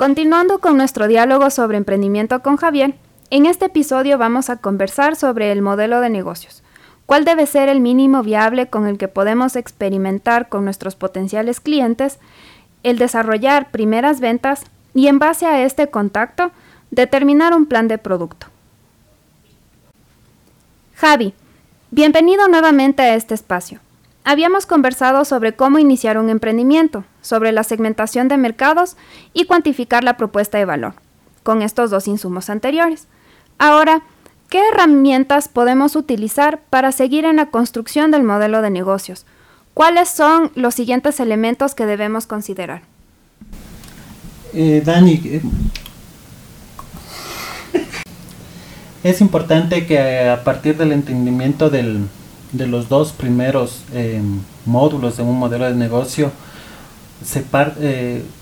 Continuando con nuestro diálogo sobre emprendimiento con Javier, en este episodio vamos a conversar sobre el modelo de negocios. ¿Cuál debe ser el mínimo viable con el que podemos experimentar con nuestros potenciales clientes? El desarrollar primeras ventas y en base a este contacto, determinar un plan de producto. Javi, bienvenido nuevamente a este espacio. Habíamos conversado sobre cómo iniciar un emprendimiento, sobre la segmentación de mercados y cuantificar la propuesta de valor, con estos dos insumos anteriores. Ahora, ¿qué herramientas podemos utilizar para seguir en la construcción del modelo de negocios? ¿Cuáles son los siguientes elementos que debemos considerar? Eh, Dani, eh, es importante que a partir del entendimiento del, de los dos primeros eh, módulos de un modelo de negocio se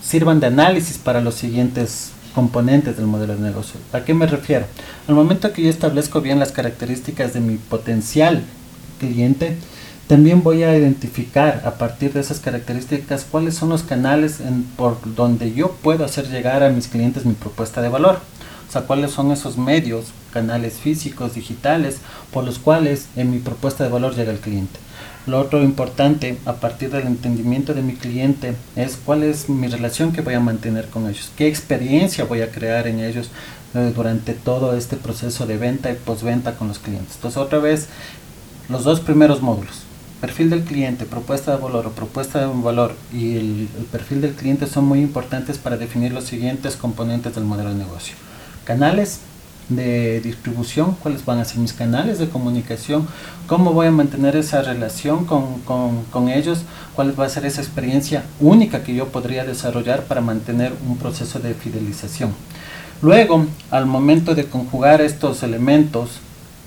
sirvan de análisis para los siguientes componentes del modelo de negocio. ¿A qué me refiero? Al momento que yo establezco bien las características de mi potencial cliente, también voy a identificar a partir de esas características cuáles son los canales por donde yo puedo hacer llegar a mis clientes mi propuesta de valor. O sea, cuáles son esos medios, canales físicos, digitales, por los cuales en mi propuesta de valor llega el cliente. Lo otro importante a partir del entendimiento de mi cliente es cuál es mi relación que voy a mantener con ellos, qué experiencia voy a crear en ellos eh, durante todo este proceso de venta y postventa con los clientes. Entonces otra vez los dos primeros módulos, perfil del cliente, propuesta de valor o propuesta de valor y el, el perfil del cliente son muy importantes para definir los siguientes componentes del modelo de negocio. Canales, de distribución, cuáles van a ser mis canales de comunicación, cómo voy a mantener esa relación con, con, con, ellos, cuál va a ser esa experiencia única que yo podría desarrollar para mantener un proceso de fidelización. Luego, al momento de conjugar estos elementos,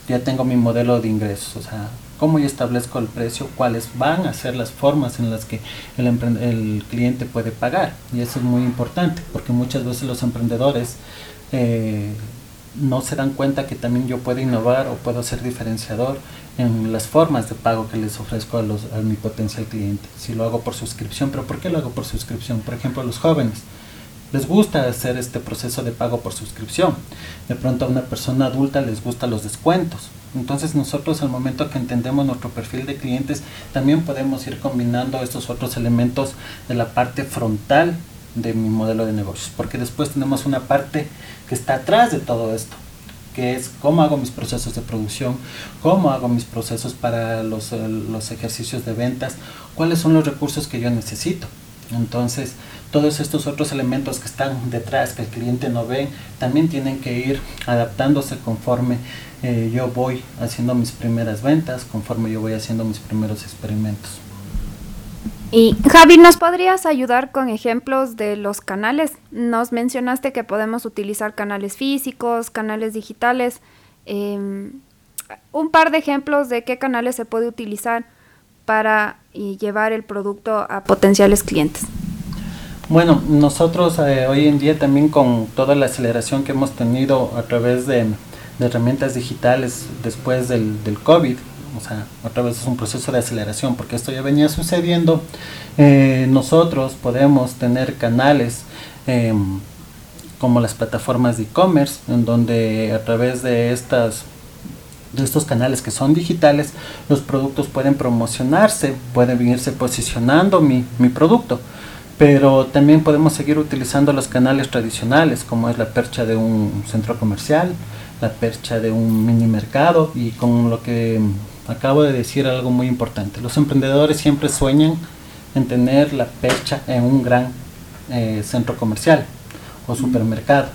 ya tengo mi modelo de ingresos, o sea, cómo yo establezco el precio, cuáles van a ser las formas en las que el, el cliente puede pagar. Y eso es muy importante, porque muchas veces los emprendedores eh, no se dan cuenta que también yo puedo innovar o puedo ser diferenciador en las formas de pago que les ofrezco a, los, a mi potencial cliente. Si lo hago por suscripción, pero ¿por qué lo hago por suscripción? Por ejemplo, a los jóvenes les gusta hacer este proceso de pago por suscripción. De pronto a una persona adulta les gustan los descuentos. Entonces nosotros al momento que entendemos nuestro perfil de clientes, también podemos ir combinando estos otros elementos de la parte frontal de mi modelo de negocios, porque después tenemos una parte que está atrás de todo esto, que es cómo hago mis procesos de producción, cómo hago mis procesos para los, los ejercicios de ventas, cuáles son los recursos que yo necesito. Entonces, todos estos otros elementos que están detrás, que el cliente no ve, también tienen que ir adaptándose conforme eh, yo voy haciendo mis primeras ventas, conforme yo voy haciendo mis primeros experimentos. Y Javi, ¿nos podrías ayudar con ejemplos de los canales? Nos mencionaste que podemos utilizar canales físicos, canales digitales. Em, un par de ejemplos de qué canales se puede utilizar para llevar el producto a potenciales clientes. Bueno, nosotros eh, hoy en día también con toda la aceleración que hemos tenido a través de, herramientas digitales después del COVID, o sea, otra vez es un proceso de aceleración porque esto ya venía sucediendo. Eh, nosotros podemos tener canales em, como las plataformas de e-commerce, en donde a través de estas de estos canales que son digitales, los productos pueden promocionarse, pueden irse posicionando mi, mi producto pero también podemos seguir utilizando los canales tradicionales como es la percha de un centro comercial, la percha de un mini mercado y con lo que acabo de decir algo muy importante. Los emprendedores siempre sueñan en tener la percha en un gran eh, centro comercial o supermercado.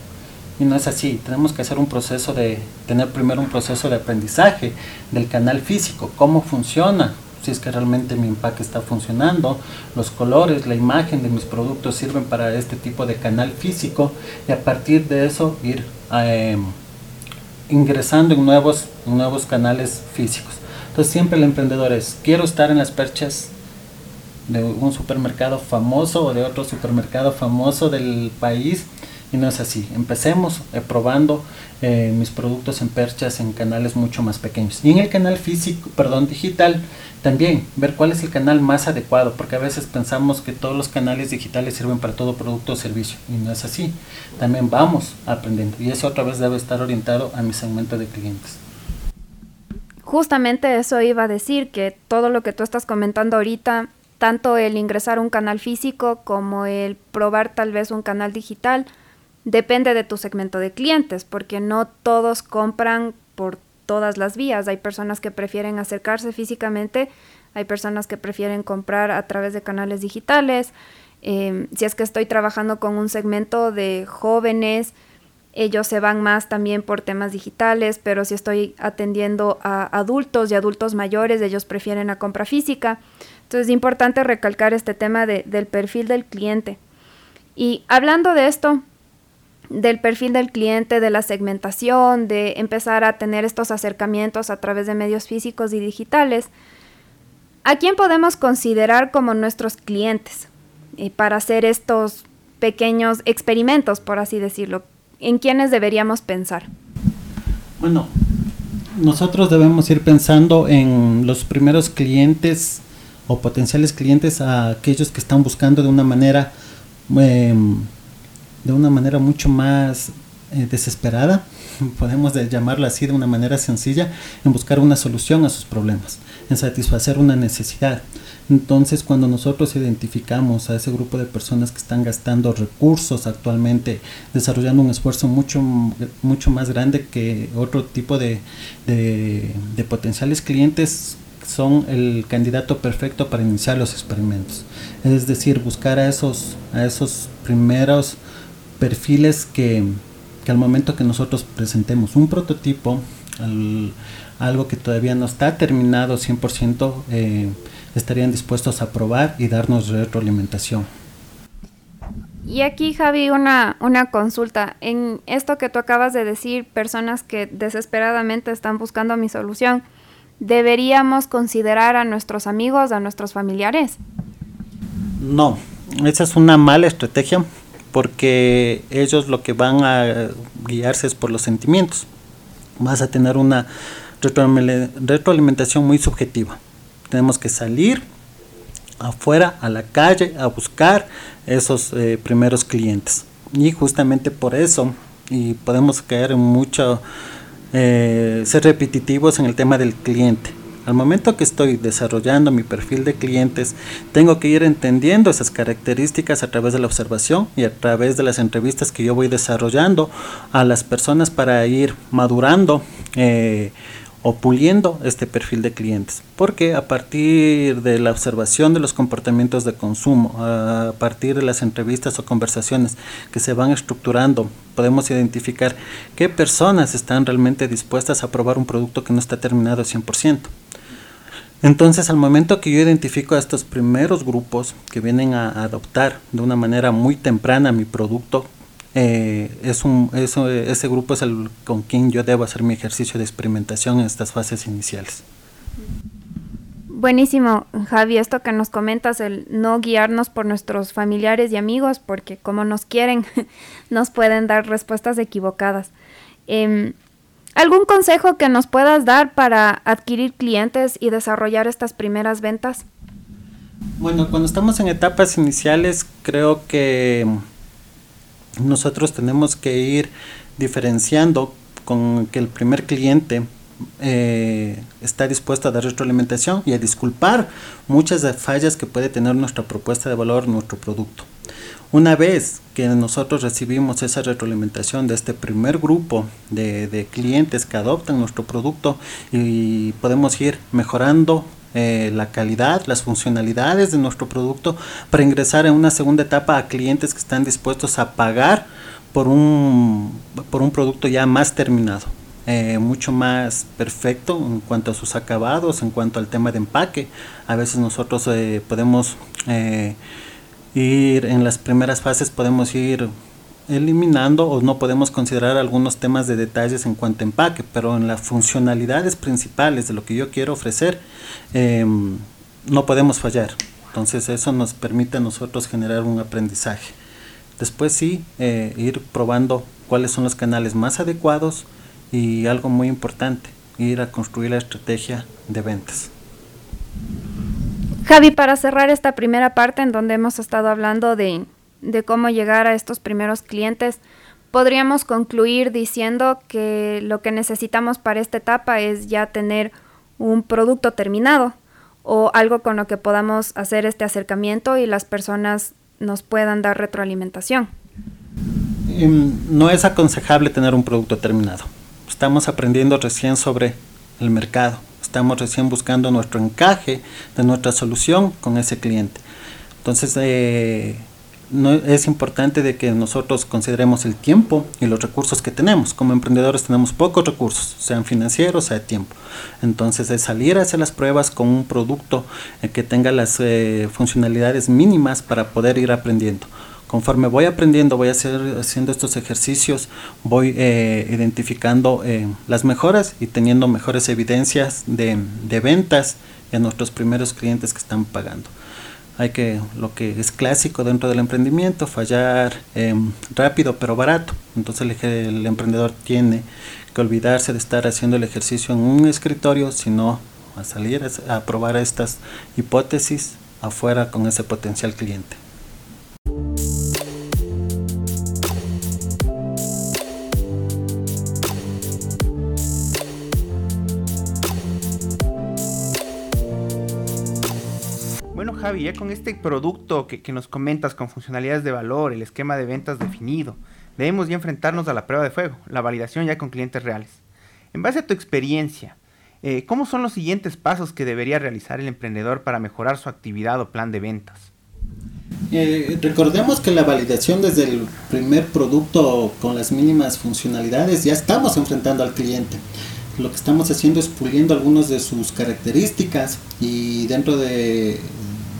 Y no es así. Tenemos que hacer un proceso de tener primero un proceso de aprendizaje del canal físico, cómo funciona, si es que realmente mi empaque está funcionando, los colores, la imagen de mis productos sirven para este tipo de canal físico y a partir de eso ir em, ingresando en nuevos, nuevos canales físicos. Entonces siempre el emprendedor es, quiero estar en las perchas de un supermercado famoso o de otro supermercado famoso del país Y no es así. Empecemos eh, probando eh, mis productos en perchas en canales mucho más pequeños. Y en el canal físico, perdón, digital, también ver cuál es el canal más adecuado, porque a veces pensamos que todos los canales digitales sirven para todo producto o servicio. Y no es así. También vamos aprendiendo. Y eso otra vez debe estar orientado a mi segmento de clientes. Justamente eso iba a decir, que todo lo que tú estás comentando ahorita tanto el ingresar un canal físico como el probar tal vez un canal digital, depende de tu segmento de clientes, porque no todos compran por todas las vías. Hay personas que prefieren acercarse físicamente, hay personas que prefieren comprar a través de canales digitales. Em, si es que estoy trabajando con un segmento de jóvenes, ellos se van más también por temas digitales, pero si estoy atendiendo a adultos y adultos mayores, ellos prefieren la compra física. Entonces es importante recalcar este tema del perfil del cliente. Y hablando de esto, del perfil del cliente, de la segmentación, de empezar a tener estos acercamientos a través de medios físicos y digitales, ¿a quién podemos considerar como nuestros clientes eh, para hacer estos pequeños experimentos, por así decirlo? ¿En quiénes deberíamos pensar? Bueno, nosotros debemos ir pensando en los primeros clientes o potenciales clientes a aquellos que están buscando de una manera em, de una manera mucho más eh, desesperada, podemos llamarlo así de una manera sencilla, en buscar una solución a sus problemas, en satisfacer una necesidad. Entonces, cuando nosotros identificamos a ese grupo de personas que están gastando recursos actualmente, desarrollando un esfuerzo mucho, mucho más grande que otro tipo de, de, de potenciales clientes, son el candidato perfecto para iniciar los experimentos. Es decir, buscar a esos, a esos primeros perfiles que, al momento que nosotros presentemos un prototipo, algo que todavía no está terminado 100%, eh, estarían dispuestos a probar y darnos retroalimentación. Y aquí, Javi, una, una consulta. En esto que tú acabas de decir, personas que desesperadamente están buscando mi solución, deberíamos considerar a nuestros amigos, a nuestros familiares? No, esa es una mala estrategia porque ellos lo que van a guiarse es por los sentimientos. Vas a tener una retroalimentación muy subjetiva. Tenemos que salir afuera a la calle a buscar esos eh, primeros clientes. Y justamente por eso, y podemos caer en mucho eh, ser repetitivos en el tema del cliente. Al momento que estoy desarrollando mi perfil de clientes, tengo que ir entendiendo esas características a través de la observación y a través de las entrevistas que yo voy desarrollando a las personas para ir madurando eh, o puliendo este perfil de clientes. Porque a partir de la observación de los comportamientos de consumo, a partir de las entrevistas o conversaciones que se van estructurando, podemos identificar qué personas están realmente dispuestas a probar un producto que no está terminado al 100%. Entonces, al momento que yo identifico a estos primeros grupos que vienen a adoptar de una manera muy temprana mi producto, eh, es un, eso, ese grupo es el con quien yo debo hacer mi ejercicio de experimentación en estas fases iniciales. Buenísimo, Javi, esto que nos comentas, el no guiarnos por nuestros familiares y amigos, porque como nos quieren, nos pueden dar respuestas equivocadas. Em, ¿Algún consejo que nos puedas dar para adquirir clientes y desarrollar estas primeras ventas? Bueno, cuando estamos en etapas iniciales, creo que nosotros tenemos que ir diferenciando con que el primer cliente eh, está dispuesto a dar retroalimentación y a disculpar muchas de fallas que puede tener nuestra propuesta de valor, nuestro producto. Una vez que nosotros recibimos esa retroalimentación de este primer grupo de, de clientes que adoptan nuestro producto y podemos ir mejorando eh, la calidad, las funcionalidades de nuestro producto para ingresar en una segunda etapa a clientes que están dispuestos a pagar por un, por un producto ya más terminado. Eh, mucho más perfecto en cuanto a sus acabados, en cuanto al tema de empaque. A veces nosotros eh, podemos ir en las primeras fases, podemos ir eliminando o no podemos considerar algunos temas de detalles en cuanto a empaque, pero en las funcionalidades principales de lo que yo quiero ofrecer em, no podemos fallar. Entonces eso nos permite a nosotros generar un aprendizaje. Después sí, eh, ir probando cuáles son los canales más adecuados y algo muy importante, ir a construir la estrategia de ventas. Javi, para cerrar esta primera parte en donde hemos estado hablando de, de cómo llegar a estos primeros clientes, podríamos concluir diciendo que lo que necesitamos para esta etapa es ya tener un producto terminado o algo con lo que podamos hacer este acercamiento y las personas nos puedan dar retroalimentación. Em, no es aconsejable tener un producto terminado. Estamos aprendiendo recién sobre el mercado. Estamos recién buscando nuestro encaje de nuestra solución con ese cliente. Entonces, eh, no, es importante de que nosotros consideremos el tiempo y los recursos que tenemos. Como emprendedores tenemos pocos recursos, sean financieros, sea tiempo. Entonces, es salir a hacer las pruebas con un producto eh, que tenga las eh, funcionalidades mínimas para poder ir aprendiendo. Conforme voy aprendiendo, voy hacer, haciendo estos ejercicios, voy eh, identificando las mejoras y teniendo mejores evidencias de, de ventas en nuestros primeros clientes que están pagando hay que, lo que es clásico dentro del emprendimiento, fallar em, rápido pero barato. Entonces el, emprendedor tiene que olvidarse de estar haciendo el ejercicio en un escritorio, sino a salir a probar estas hipótesis afuera con ese potencial cliente. Javi, ya con este producto que, nos comentas con funcionalidades de valor, el esquema de ventas definido, debemos ya enfrentarnos a la prueba de fuego, la validación ya con clientes reales. En base a tu experiencia, eh, ¿cómo son los siguientes pasos que debería realizar el emprendedor para mejorar su actividad o plan de ventas? Eh, recordemos que la validación desde el primer producto con las mínimas funcionalidades ya estamos enfrentando al cliente. Lo que estamos haciendo es puliendo algunas de sus características y dentro de,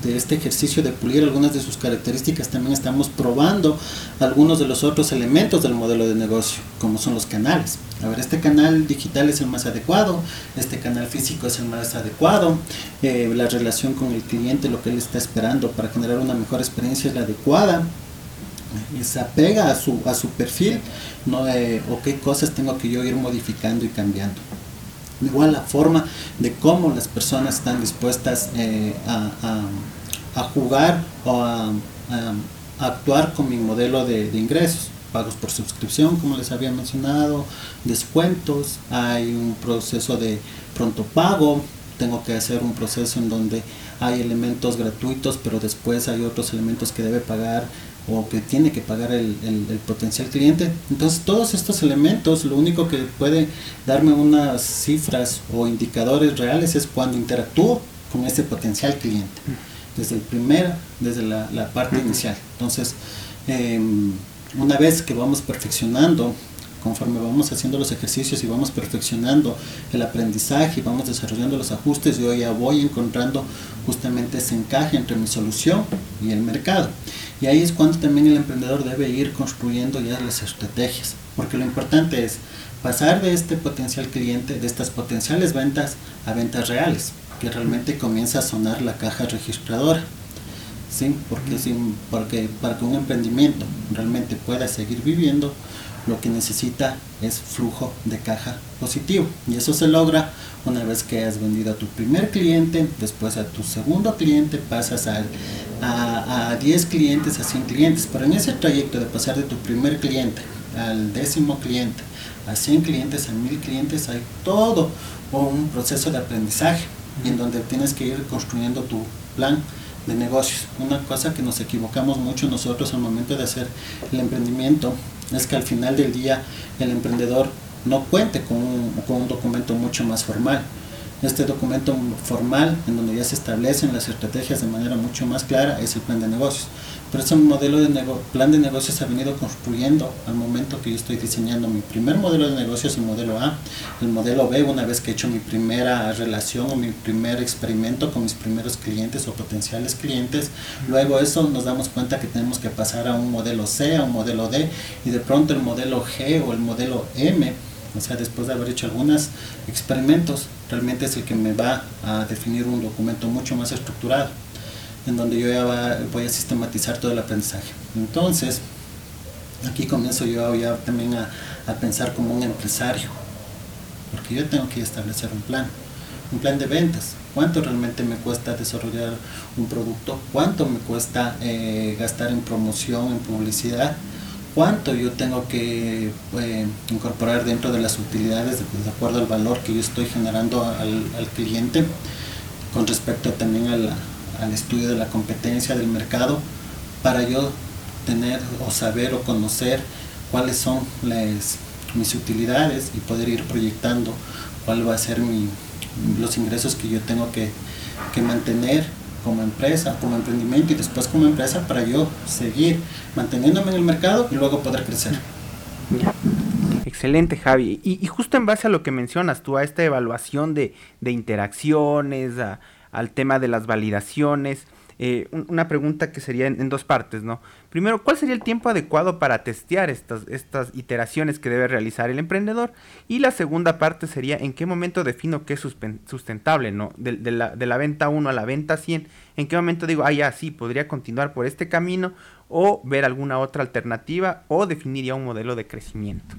de este ejercicio de pulir algunas de sus características, también estamos probando algunos de los otros elementos del modelo de negocio, como son los canales. A ver, este canal digital es el más adecuado, este canal físico es el más adecuado, eh, la relación con el cliente, lo que él está esperando para generar una mejor experiencia es la adecuada y se apega a su, a su perfil no, eh, o qué cosas tengo que yo ir modificando y cambiando. Igual la forma de cómo las personas están dispuestas eh, a jugar o a, actuar con mi modelo de, ingresos. Pagos por suscripción, como les había mencionado, descuentos, hay un proceso de pronto pago, tengo que hacer un proceso en donde hay elementos gratuitos, pero después hay otros elementos que debe pagar o que tiene que pagar el, potencial cliente. Entonces todos estos elementos, lo único que puede darme unas cifras o indicadores reales es cuando interactúo con ese potencial cliente desde el primer, desde la, la parte inicial. Entonces, em, una vez que vamos perfeccionando, conforme vamos haciendo los ejercicios y vamos perfeccionando el aprendizaje y vamos desarrollando los ajustes, yo ya voy encontrando justamente ese encaje entre mi solución y el mercado. Y ahí es cuando también el emprendedor debe ir construyendo ya las estrategias, porque lo importante es pasar de este potencial cliente, de estas potenciales ventas, a ventas reales que realmente comienza a sonar la caja registradora. ¿sí? Porque, porque para que un emprendimiento realmente pueda seguir viviendo, lo que necesita es flujo de caja positivo. Y eso se logra una vez que has vendido a tu primer cliente, después a tu segundo cliente, pasas a, a, a 10 clientes, a 100 clientes. Pero en ese trayecto de pasar de tu primer cliente al décimo cliente, a 100 clientes, a 1000 clientes, hay todo un proceso de aprendizaje en donde tienes que ir construyendo tu plan de negocios. Una cosa que nos equivocamos mucho nosotros al momento de hacer el emprendimiento es que al final del día el emprendedor no cuente con un, con un documento mucho más formal este documento formal, en donde ya se establecen las estrategias de manera mucho más clara, es el plan de negocios. Pero ese modelo de plan de negocios ha venido construyendo al momento que yo estoy diseñando mi primer modelo de negocios, el modelo A. El modelo B, una vez que he hecho mi primera relación o mi primer experimento con mis primeros clientes o potenciales clientes, luego eso nos damos cuenta que tenemos que pasar a un modelo C, a un modelo D, y de pronto el modelo G o el modelo M o sea, después de haber hecho algunos experimentos, realmente es el que me va a definir un documento mucho más estructurado, en donde yo ya voy a sistematizar todo el aprendizaje. Entonces, Aquí comienzo yo ya también a, pensar como un empresario, porque yo tengo que establecer un plan, un plan de ventas. ¿Cuánto realmente me cuesta desarrollar un producto? ¿Cuánto me cuesta eh, gastar en promoción, en publicidad? ¿Cuánto yo tengo que eh, incorporar dentro de las utilidades de, acuerdo al valor que yo estoy generando al, cliente? Con respecto también al, estudio de la competencia del mercado, para yo tener o saber o conocer cuáles son mis utilidades y poder ir proyectando cuál va a ser los ingresos que yo tengo que mantener como empresa, como emprendimiento y después como empresa para yo seguir manteniéndome en el mercado y luego poder crecer. Excelente, Javi. Y, justo en base a lo que mencionas tú, a esta evaluación de, de interacciones, a, al tema de las validaciones, eh, una pregunta que sería en, dos partes, ¿no? Primero, ¿cuál sería el tiempo adecuado para testear estas, estas iteraciones que debe realizar el emprendedor? Y la segunda parte sería, ¿en qué momento defino qué es sustentable, ¿no? De, la, de la venta 1 a la venta 100, ¿en qué momento digo, ah, ya, sí, podría continuar por este camino o ver alguna otra alternativa o definir ya un modelo de crecimiento?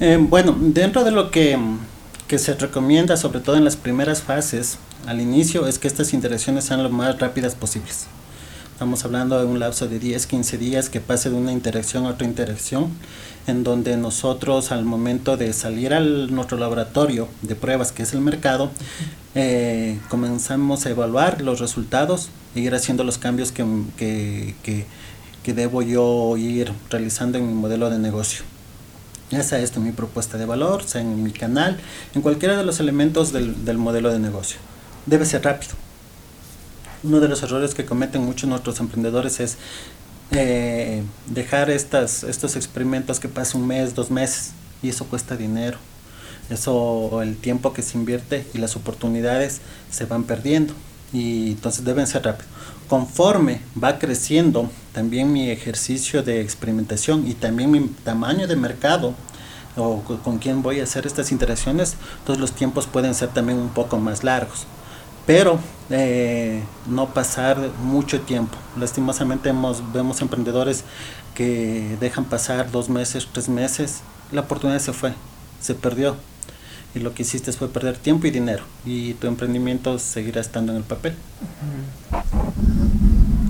Eh, bueno, dentro de lo que, que se recomienda, sobre todo en las primeras fases, al inicio es que estas interacciones sean lo más rápidas posibles. Estamos hablando de un lapso de 10, 15 días que pase de una interacción a otra interacción, en donde nosotros al momento de salir a nuestro laboratorio de pruebas, que es el mercado, eh, comenzamos a evaluar los resultados e ir haciendo los cambios que, que, que, que debo yo ir realizando en mi modelo de negocio ya sea esto mi propuesta de valor, sea en mi canal, en cualquiera de los elementos del, del modelo de negocio debe ser rápido. Uno de los errores que cometen muchos nuestros emprendedores es eh, dejar estas, estos experimentos que pasen un mes, dos meses, y eso cuesta dinero. Eso, el tiempo que se invierte y las oportunidades se van perdiendo. Y entonces deben ser rápido. Conforme va creciendo también mi ejercicio de experimentación y también mi tamaño de mercado, o con quién voy a hacer estas interacciones, entonces los tiempos pueden ser también un poco más largos pero eh, no pasar mucho tiempo. Lastimosamente hemos, vemos emprendedores que dejan pasar dos meses, tres meses, la oportunidad se fue, se perdió. Y lo que hiciste fue perder tiempo y dinero. Y tu emprendimiento seguirá estando en el papel.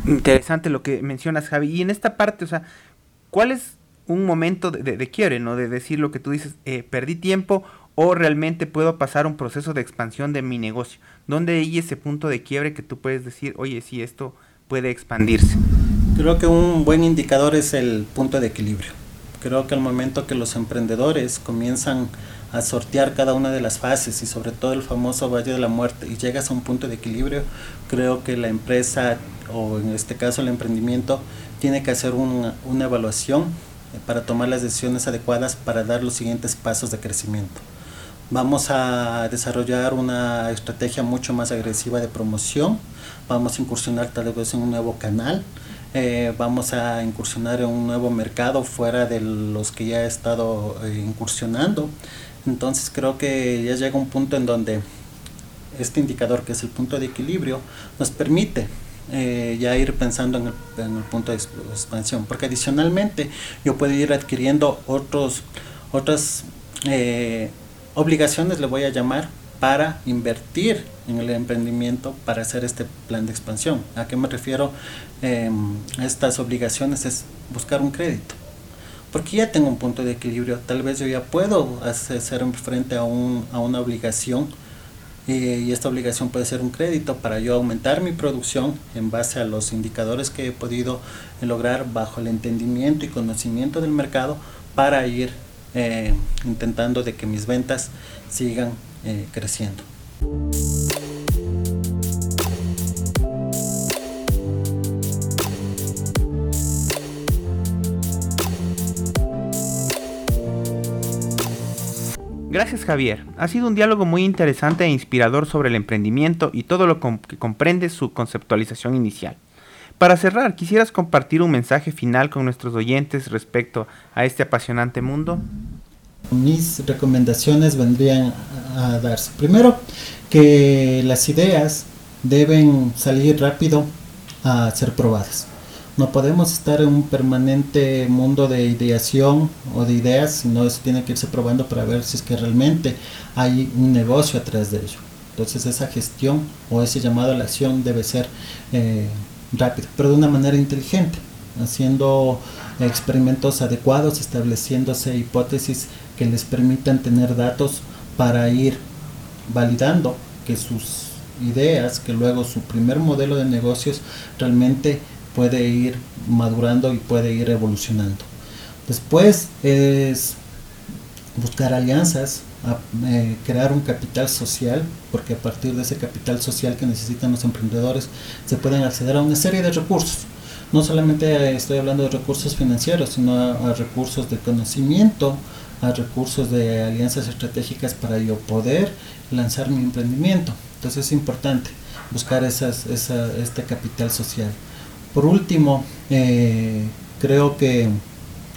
Interesante lo que mencionas, Javi. Y en esta parte, o sea, ¿cuál es un momento de, de, de ¿no? De decir lo que tú dices, eh, perdí tiempo o realmente puedo pasar un proceso de expansión de mi negocio. ¿Dónde hay ese punto de quiebre que tú puedes decir, oye, si esto puede expandirse? Creo que un buen indicador es el punto de equilibrio. Creo que al momento que los emprendedores comienzan a sortear cada una de las fases y sobre todo el famoso Valle de la Muerte y llegas a un punto de equilibrio, creo que la empresa o en este caso el emprendimiento tiene que hacer una, una evaluación para tomar las decisiones adecuadas para dar los siguientes pasos de crecimiento. Vamos a desarrollar una estrategia mucho más agresiva de promoción. Vamos a incursionar tal vez en un nuevo canal. Eh, vamos a incursionar en un nuevo mercado fuera de los que ya he estado eh, incursionando. Entonces creo que ya llega un punto en donde este indicador, que es el punto de equilibrio, nos permite eh, ya ir pensando en el, punto de expansión. Porque adicionalmente yo puedo ir adquiriendo otros, otras obligaciones le voy a llamar para invertir en el emprendimiento para hacer este plan de expansión. ¿A qué me refiero? Eh, estas obligaciones es buscar un crédito. Porque ya tengo un punto de equilibrio, tal vez yo ya puedo hacer frente a, un, a una obligación y esta obligación puede ser un crédito para yo aumentar mi producción en base a los indicadores que he podido lograr bajo el entendimiento y conocimiento del mercado para ir eh, intentando de que mis ventas sigan eh, creciendo. Gracias Javier. Ha sido un diálogo muy interesante e inspirador sobre el emprendimiento y todo lo que comprende su conceptualización inicial. Para cerrar, ¿quisieras compartir un mensaje final con nuestros oyentes respecto a este apasionante mundo? Mis recomendaciones vendrían a darse. Primero, que las ideas deben salir rápido a ser probadas. No podemos estar en un permanente mundo de ideación o de ideas, sino eso tiene que irse probando para ver si es que realmente hay un negocio atrás de ello. Entonces esa gestión o ese llamado a la acción debe ser eh, rápido, pero de una manera inteligente, haciendo experimentos adecuados, estableciéndose hipótesis que les permitan tener datos para ir validando que sus ideas, que luego su primer modelo de negocios realmente puede ir madurando y puede ir evolucionando. Después es buscar alianzas, eh, crear un capital social, porque a partir de ese capital social que necesitan los emprendedores se pueden acceder a una serie de recursos. No solamente estoy hablando de recursos financieros, sino a, recursos de conocimiento, a recursos de alianzas estratégicas para yo poder lanzar mi emprendimiento. Entonces es importante buscar esas, este capital social. Por último, eh, creo que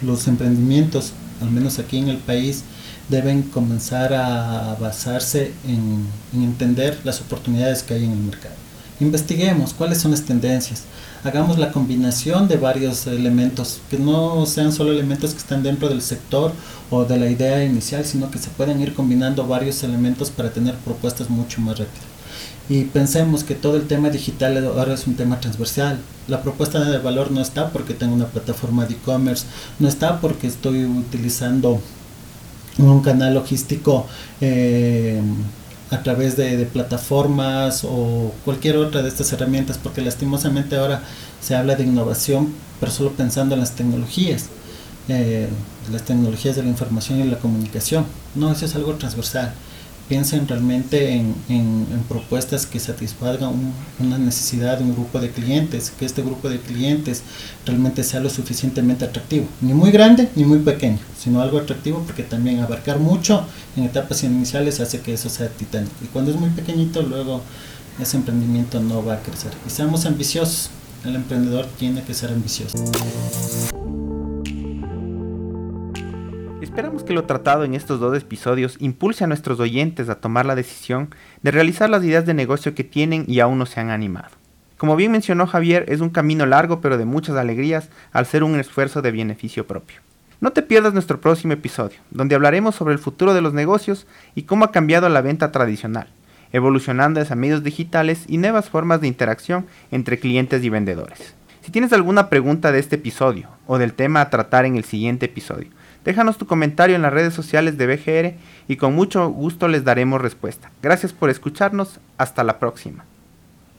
los emprendimientos, al menos aquí en el país, deben comenzar a basarse en, entender las oportunidades que hay en el mercado. Investiguemos cuáles son las tendencias, hagamos la combinación de varios elementos, que no sean solo elementos que están dentro del sector o de la idea inicial, sino que se pueden ir combinando varios elementos para tener propuestas mucho más rápidas y pensemos que todo el tema digital ahora es un tema transversal. La propuesta de valor no está porque tengo una plataforma de e-commerce, no está porque estoy utilizando un canal logístico eh, a través de, plataformas o cualquier otra de estas herramientas, porque lastimosamente ahora se habla de innovación, pero solo pensando en las tecnologías, eh, las tecnologías de la información y la comunicación. No, eso es algo transversal piensen realmente en, en, propuestas que satisfagan una necesidad de un grupo de clientes, que este grupo de clientes realmente sea lo suficientemente atractivo, ni muy grande ni muy pequeño, sino algo atractivo porque también abarcar mucho en etapas iniciales hace que eso sea titánico. Y cuando es muy pequeñito, luego ese emprendimiento no va a crecer. Y seamos ambiciosos, el emprendedor tiene que ser ambicioso. Esperamos que lo tratado en estos dos episodios impulse a nuestros oyentes a tomar la decisión de realizar las ideas de negocio que tienen y aún no se han animado. Como bien mencionó Javier, es un camino largo pero de muchas alegrías al ser un esfuerzo de beneficio propio. No te pierdas nuestro próximo episodio, donde hablaremos sobre el futuro de los negocios y cómo ha cambiado la venta tradicional, evolucionando hacia medios digitales y nuevas formas de interacción entre clientes y vendedores. Si tienes alguna pregunta de este episodio o del tema a tratar en el siguiente episodio, Déjanos tu comentario en las redes sociales de BGR y con mucho gusto les daremos respuesta. Gracias por escucharnos. Hasta la próxima.